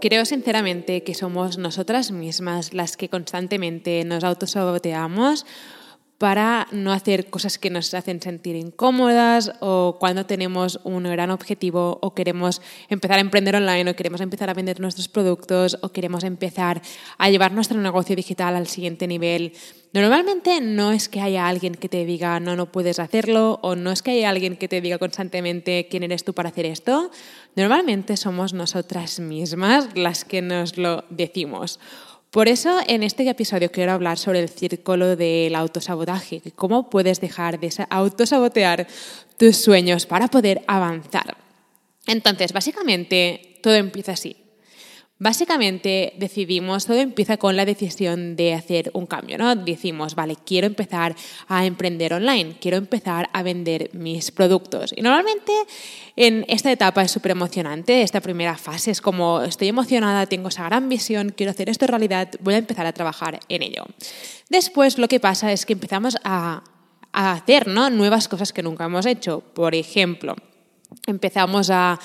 Creo sinceramente que somos nosotras mismas las que constantemente nos autosaboteamos para no hacer cosas que nos hacen sentir incómodas o cuando tenemos un gran objetivo o queremos empezar a emprender online o queremos empezar a vender nuestros productos o queremos empezar a llevar nuestro negocio digital al siguiente nivel. Normalmente no es que haya alguien que te diga no, no puedes hacerlo o no es que haya alguien que te diga constantemente quién eres tú para hacer esto. Normalmente somos nosotras mismas las que nos lo decimos. Por eso en este episodio quiero hablar sobre el círculo del autosabotaje, cómo puedes dejar de autosabotear tus sueños para poder avanzar. Entonces, básicamente, todo empieza así. Básicamente decidimos, todo empieza con la decisión de hacer un cambio, ¿no? Decimos, vale, quiero empezar a emprender online, quiero empezar a vender mis productos. Y normalmente en esta etapa es súper emocionante, esta primera fase es como, estoy emocionada, tengo esa gran visión, quiero hacer esto realidad, voy a empezar a trabajar en ello. Después lo que pasa es que empezamos a, a hacer ¿no? nuevas cosas que nunca hemos hecho. Por ejemplo, empezamos a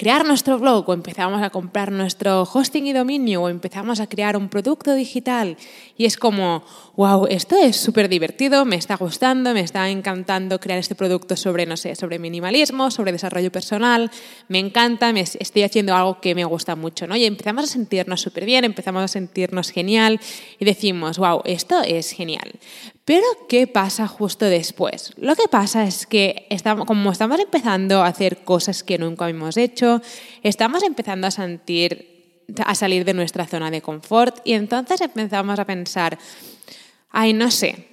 crear nuestro blog o empezamos a comprar nuestro hosting y dominio o empezamos a crear un producto digital y es como, wow, esto es súper divertido, me está gustando, me está encantando crear este producto sobre, no sé, sobre minimalismo, sobre desarrollo personal, me encanta, me estoy haciendo algo que me gusta mucho, ¿no? Y empezamos a sentirnos súper bien, empezamos a sentirnos genial y decimos, wow, esto es genial. Pero, ¿qué pasa justo después? Lo que pasa es que estamos, como estamos empezando a hacer cosas que nunca hemos hecho, estamos empezando a sentir, a salir de nuestra zona de confort y entonces empezamos a pensar, ay, no sé,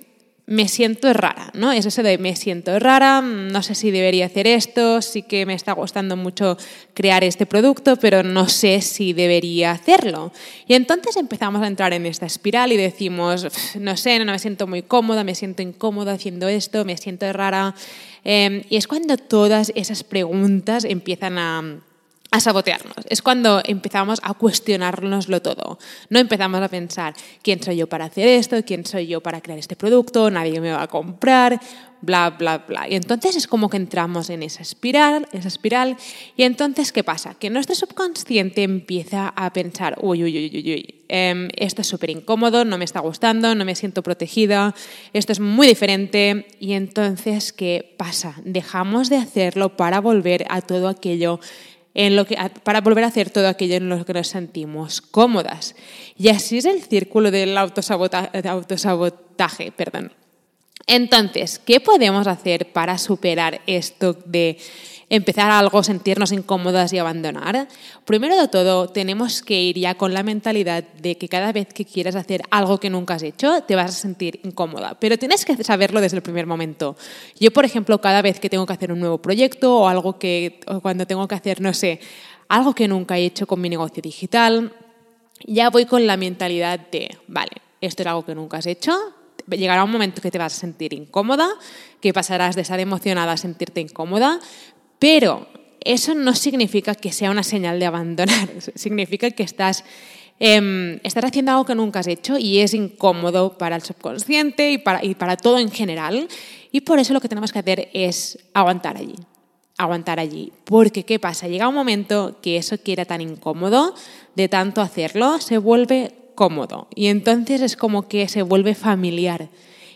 me siento rara, ¿no? Es eso de me siento rara, no sé si debería hacer esto, sí que me está gustando mucho crear este producto, pero no sé si debería hacerlo. Y entonces empezamos a entrar en esta espiral y decimos, no sé, no me siento muy cómoda, me siento incómoda haciendo esto, me siento rara. Em, y es cuando todas esas preguntas empiezan a a sabotearnos. Es cuando empezamos a cuestionárnoslo todo. No empezamos a pensar, ¿quién soy yo para hacer esto? ¿Quién soy yo para crear este producto? Nadie me va a comprar, bla, bla, bla. Y entonces es como que entramos en esa espiral, esa espiral. Y entonces, ¿qué pasa? Que nuestro subconsciente empieza a pensar, uy, uy, uy, uy, uy, em, esto es súper incómodo, no me está gustando, no me siento protegida, esto es muy diferente. Y entonces, ¿qué pasa? Dejamos de hacerlo para volver a todo aquello lo que, para volver a hacer todo aquello en lo que nos sentimos cómodas. Y así es el círculo del autosabotaje. autosabotaje perdón. Entonces, ¿qué podemos hacer para superar esto de empezar algo, sentirnos incómodas y abandonar, primero de todo tenemos que ir ya con la mentalidad de que cada vez que quieras hacer algo que nunca has hecho, te vas a sentir incómoda. Pero tienes que saberlo desde el primer momento. Yo, por ejemplo, cada vez que tengo que hacer un nuevo proyecto o algo que, o cuando tengo que hacer, no sé, algo que nunca he hecho con mi negocio digital, ya voy con la mentalidad de, vale, esto es algo que nunca has hecho, llegará un momento que te vas a sentir incómoda, que pasarás de estar emocionada a sentirte incómoda, pero eso no significa que sea una señal de abandonar, significa que estás, eh, haciendo algo que nunca has hecho y es incómodo para el subconsciente y para, y para todo en general. Y por eso lo que tenemos que hacer es aguantar allí aguantar allí. Porque, ¿qué pasa? Llega un momento que eso que era tan incómodo, de tanto hacerlo, se vuelve Y entonces es como que se vuelve familiar.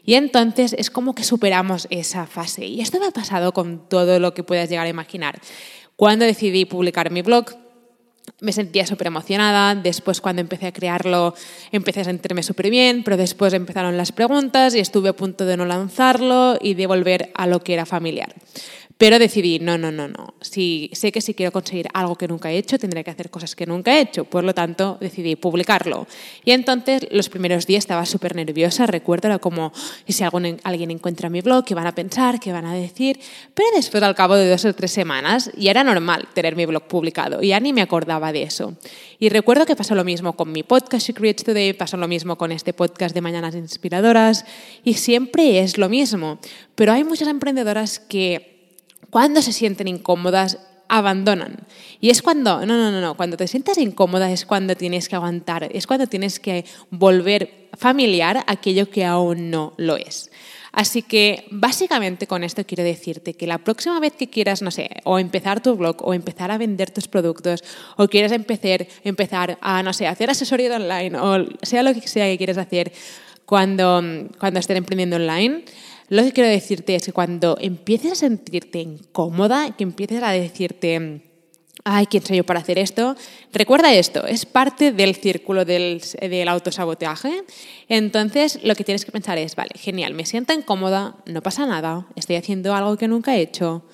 Y entonces es como que superamos esa fase. Y esto me ha pasado con todo lo que puedas llegar a imaginar. Cuando decidí publicar mi blog, me sentía súper emocionada. Después, cuando empecé a crearlo, empecé a sentirme súper bien, pero después empezaron las preguntas y estuve a punto de no lanzarlo y de volver a lo que era familiar. Pero decidí, no, no, no, no. Si, sé que si quiero conseguir algo que nunca he hecho, tendré que hacer cosas que nunca he hecho. Por lo tanto, decidí publicarlo. Y entonces, los primeros días estaba súper nerviosa. Recuerdo, era como, ¿y si alguien encuentra mi blog? ¿Qué van a pensar? ¿Qué van a decir? Pero después, al cabo de dos o tres semanas, ya era normal tener mi blog publicado. Y ya ni me acordaba de eso. Y recuerdo que pasó lo mismo con mi podcast She Creates Today, pasó lo mismo con este podcast de Mañanas Inspiradoras. Y siempre es lo mismo. Pero hay muchas emprendedoras que cuando se sienten incómodas, abandonan. Y es cuando, no, no, no, no, cuando te sientas incómoda es cuando tienes que aguantar, es cuando tienes que volver familiar aquello que aún no lo es. Así que básicamente con esto quiero decirte que la próxima vez que quieras, no sé, o empezar tu blog o empezar a vender tus productos o quieres empezar, empezar a, no sé, hacer asesoría online o sea lo que sea que quieras hacer cuando, cuando estés emprendiendo online, lo que quiero decirte es que cuando empieces a sentirte incómoda, que empieces a decirte, ay, ¿quién soy yo para hacer esto? Recuerda esto, es parte del círculo del, del, autosabotaje. Entonces, lo que tienes que pensar es, vale, genial, me siento incómoda, no pasa nada, estoy haciendo algo que nunca he hecho,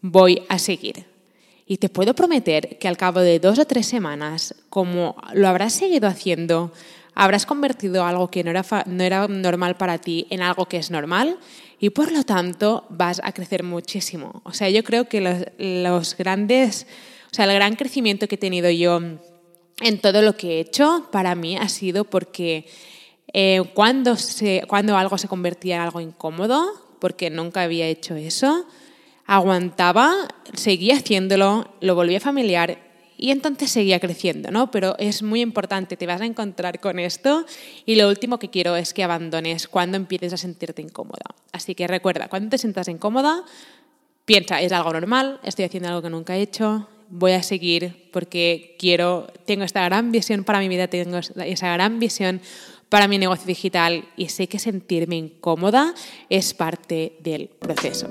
voy a seguir. Y te puedo prometer que al cabo de dos o tres semanas, como lo habrás seguido haciendo, habrás convertido algo que no era, no era normal para ti en algo que es normal y por lo tanto vas a crecer muchísimo. O sea, yo creo que los, grandes, o sea, el gran crecimiento que he tenido yo en todo lo que he hecho para mí ha sido porque eh, cuando, se, cuando algo se convertía en algo incómodo, porque nunca había hecho eso, aguantaba, seguía haciéndolo, lo volvía familiar y entonces seguía creciendo, ¿no? Pero es muy importante, te vas a encontrar con esto y lo último que quiero es que abandones cuando empieces a sentirte incómoda. Así que recuerda, cuando te sientas incómoda, piensa, es algo normal, estoy haciendo algo que nunca he hecho, voy a seguir porque quiero, tengo esta gran visión para mi vida, tengo esa gran visión para mi negocio digital y sé que sentirme incómoda es parte del proceso.